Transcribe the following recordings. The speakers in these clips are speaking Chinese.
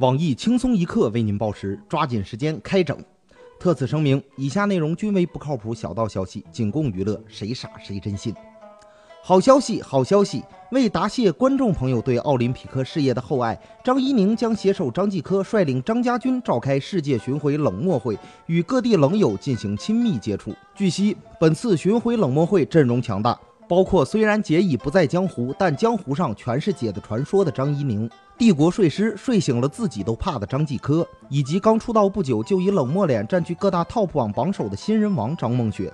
网易轻松一刻为您报时，抓紧时间开整。特此声明，以下内容均为不靠谱小道消息，仅供娱乐，谁傻谁真信。好消息，好消息！为答谢观众朋友对奥林匹克事业的厚爱，张怡宁将携手张继科，率领张家军召开世界巡回冷漠会，与各地冷友进行亲密接触。据悉，本次巡回冷漠会阵容强大。包括虽然姐已不在江湖，但江湖上全是姐的传说的张怡宁，帝国睡狮睡醒了自己都怕的张继科，以及刚出道不久就以冷漠脸占据各大 TOP 网榜首的新人王张梦雪。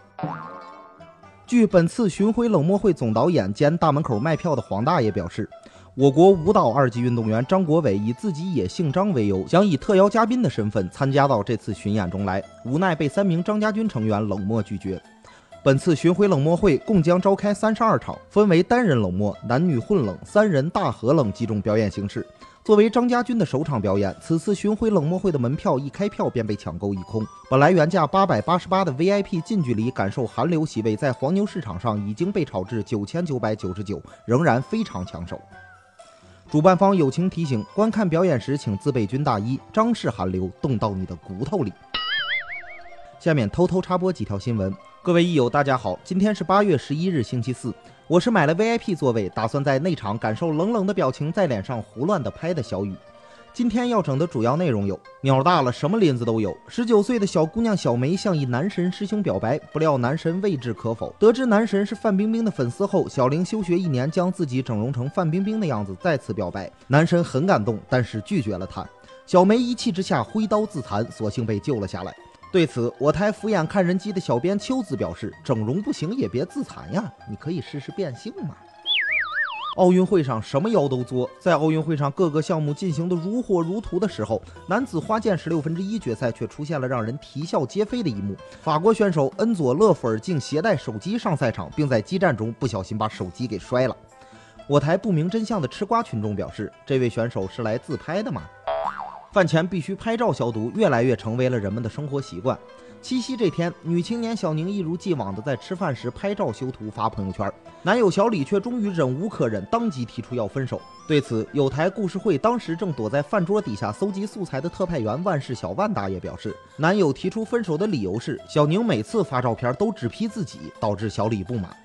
据本次巡回冷漠会总导演兼大门口卖票的黄大爷表示，我国舞蹈二级运动员张国伟以自己也姓张为由，想以特邀嘉宾的身份参加到这次巡演中来，无奈被三名张家军成员冷漠拒绝。本次巡回冷漠会共将召开三十二场，分为单人冷漠、男女混冷、三人大合冷几种表演形式。作为张家军的首场表演，此次巡回冷漠会的门票一开票便被抢购一空。本来原价八百八十八的 VIP 近距离感受寒流席位，在黄牛市场上已经被炒至九千九百九十九，仍然非常抢手。主办方友情提醒：观看表演时请自备军大衣，张氏寒流冻到你的骨头里。下面偷偷插播几条新闻。各位益友，大家好，今天是八月十一日，星期四。我是买了 VIP 座位，打算在内场感受冷冷的表情在脸上胡乱的拍的小雨。今天要整的主要内容有：鸟大了，什么林子都有。十九岁的小姑娘小梅向一男神师兄表白，不料男神未置可否。得知男神是范冰冰的粉丝后，小玲休学一年，将自己整容成范冰冰的样子再次表白。男神很感动，但是拒绝了她。小梅一气之下挥刀自残，所幸被救了下来。对此，我台俯眼看人机的小编秋子表示：“整容不行也别自残呀，你可以试试变性嘛。”奥运会上什么妖都作，在奥运会上各个项目进行的如火如荼的时候，男子花剑十六分之一决赛却出现了让人啼笑皆非的一幕。法国选手恩佐勒弗尔竟携带手机上赛场，并在激战中不小心把手机给摔了。我台不明真相的吃瓜群众表示：“这位选手是来自拍的吗？”饭前必须拍照消毒，越来越成为了人们的生活习惯。七夕这天，女青年小宁一如既往的在吃饭时拍照修图发朋友圈，男友小李却终于忍无可忍，当即提出要分手。对此，有台故事会当时正躲在饭桌底下搜集素材的特派员万事小万大爷表示，男友提出分手的理由是小宁每次发照片都只 P 自己，导致小李不满。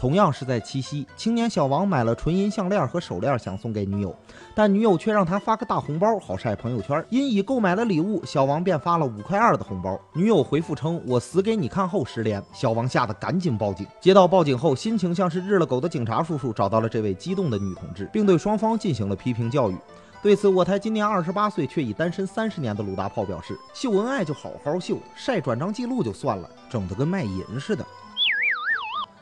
同样是在七夕，青年小王买了纯银项链和手链，想送给女友，但女友却让他发个大红包，好晒朋友圈。因已购买了礼物，小王便发了五块二的红包。女友回复称：“我死给你看。”后失联。小王吓得赶紧报警。接到报警后，心情像是日了狗的警察叔叔找到了这位激动的女同志，并对双方进行了批评教育。对此，我台今年二十八岁却已单身三十年的鲁大炮表示：“秀恩爱就好好秀，晒转账记录就算了，整得跟卖淫似的。”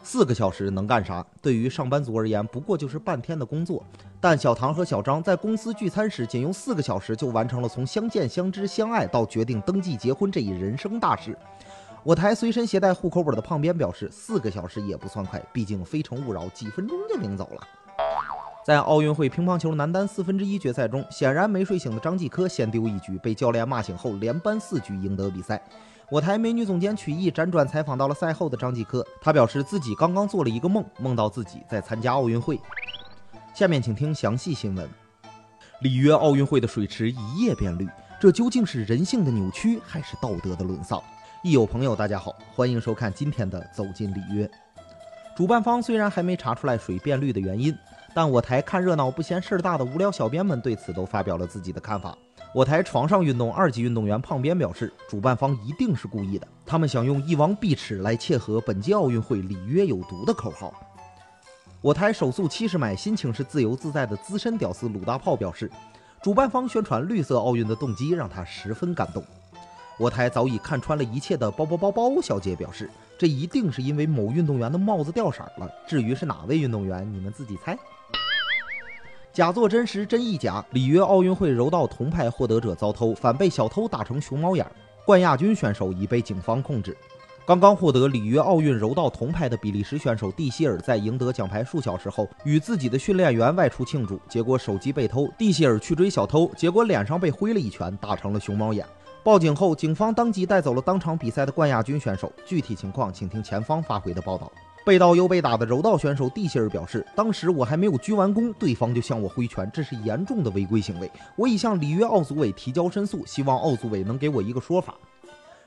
四个小时能干啥？对于上班族而言，不过就是半天的工作。但小唐和小张在公司聚餐时，仅用四个小时就完成了从相见、相知、相爱到决定登记结婚这一人生大事。我台随身携带户口本的胖编表示，四个小时也不算快，毕竟《非诚勿扰》几分钟就领走了。在奥运会乒乓球男单四分之一决赛中，显然没睡醒的张继科先丢一局，被教练骂醒后连扳四局赢得比赛。我台美女总监曲艺辗转采访到了赛后的张继科，他表示自己刚刚做了一个梦，梦到自己在参加奥运会。下面请听详细新闻：里约奥运会的水池一夜变绿，这究竟是人性的扭曲，还是道德的沦丧？益友朋友，大家好，欢迎收看今天的《走进里约》。主办方虽然还没查出来水变绿的原因，但我台看热闹不嫌事儿大的无聊小编们对此都发表了自己的看法。我台床上运动二级运动员胖编表示，主办方一定是故意的，他们想用一王必耻来切合本届奥运会里约有毒的口号。我台手速七十迈，心情是自由自在的资深屌丝鲁大炮表示，主办方宣传绿色奥运的动机让他十分感动。我台早已看穿了一切的包包包包小姐表示，这一定是因为某运动员的帽子掉色了，至于是哪位运动员，你们自己猜。假作真实，真亦假。里约奥运会柔道铜牌获得者遭偷，反被小偷打成熊猫眼。冠亚军选手已被警方控制。刚刚获得里约奥运柔道铜牌的比利时选手蒂希尔，在赢得奖牌数小时后，与自己的训练员外出庆祝，结果手机被偷。蒂希尔去追小偷，结果脸上被挥了一拳，打成了熊猫眼。报警后，警方当即带走了当场比赛的冠亚军选手。具体情况，请听前方发回的报道。被刀又被打的柔道选手蒂希尔表示，当时我还没有鞠完躬，对方就向我挥拳，这是严重的违规行为。我已向里约奥组委提交申诉，希望奥组委能给我一个说法。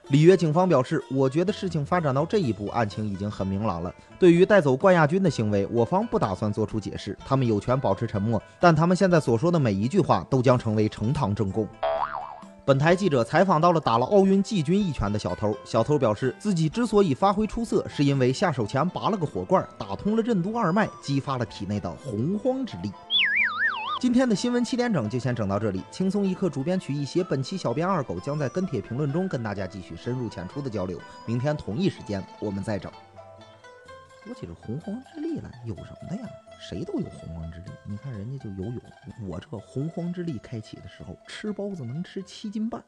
里约警方表示，我觉得事情发展到这一步，案情已经很明朗了。对于带走冠亚军的行为，我方不打算做出解释，他们有权保持沉默，但他们现在所说的每一句话都将成为呈堂证供。本台记者采访到了打了奥运季军一拳的小偷。小偷表示，自己之所以发挥出色，是因为下手前拔了个火罐，打通了任督二脉，激发了体内的洪荒之力。今天的新闻七点整就先整到这里，轻松一刻主编曲艺写，本期小编二狗将在跟帖评论中跟大家继续深入浅出的交流。明天同一时间我们再整。说起这洪荒之力来，有什么的呀？谁都有洪荒之力。你看人家就游泳，我这洪荒之力开启的时候，吃包子能吃七斤半。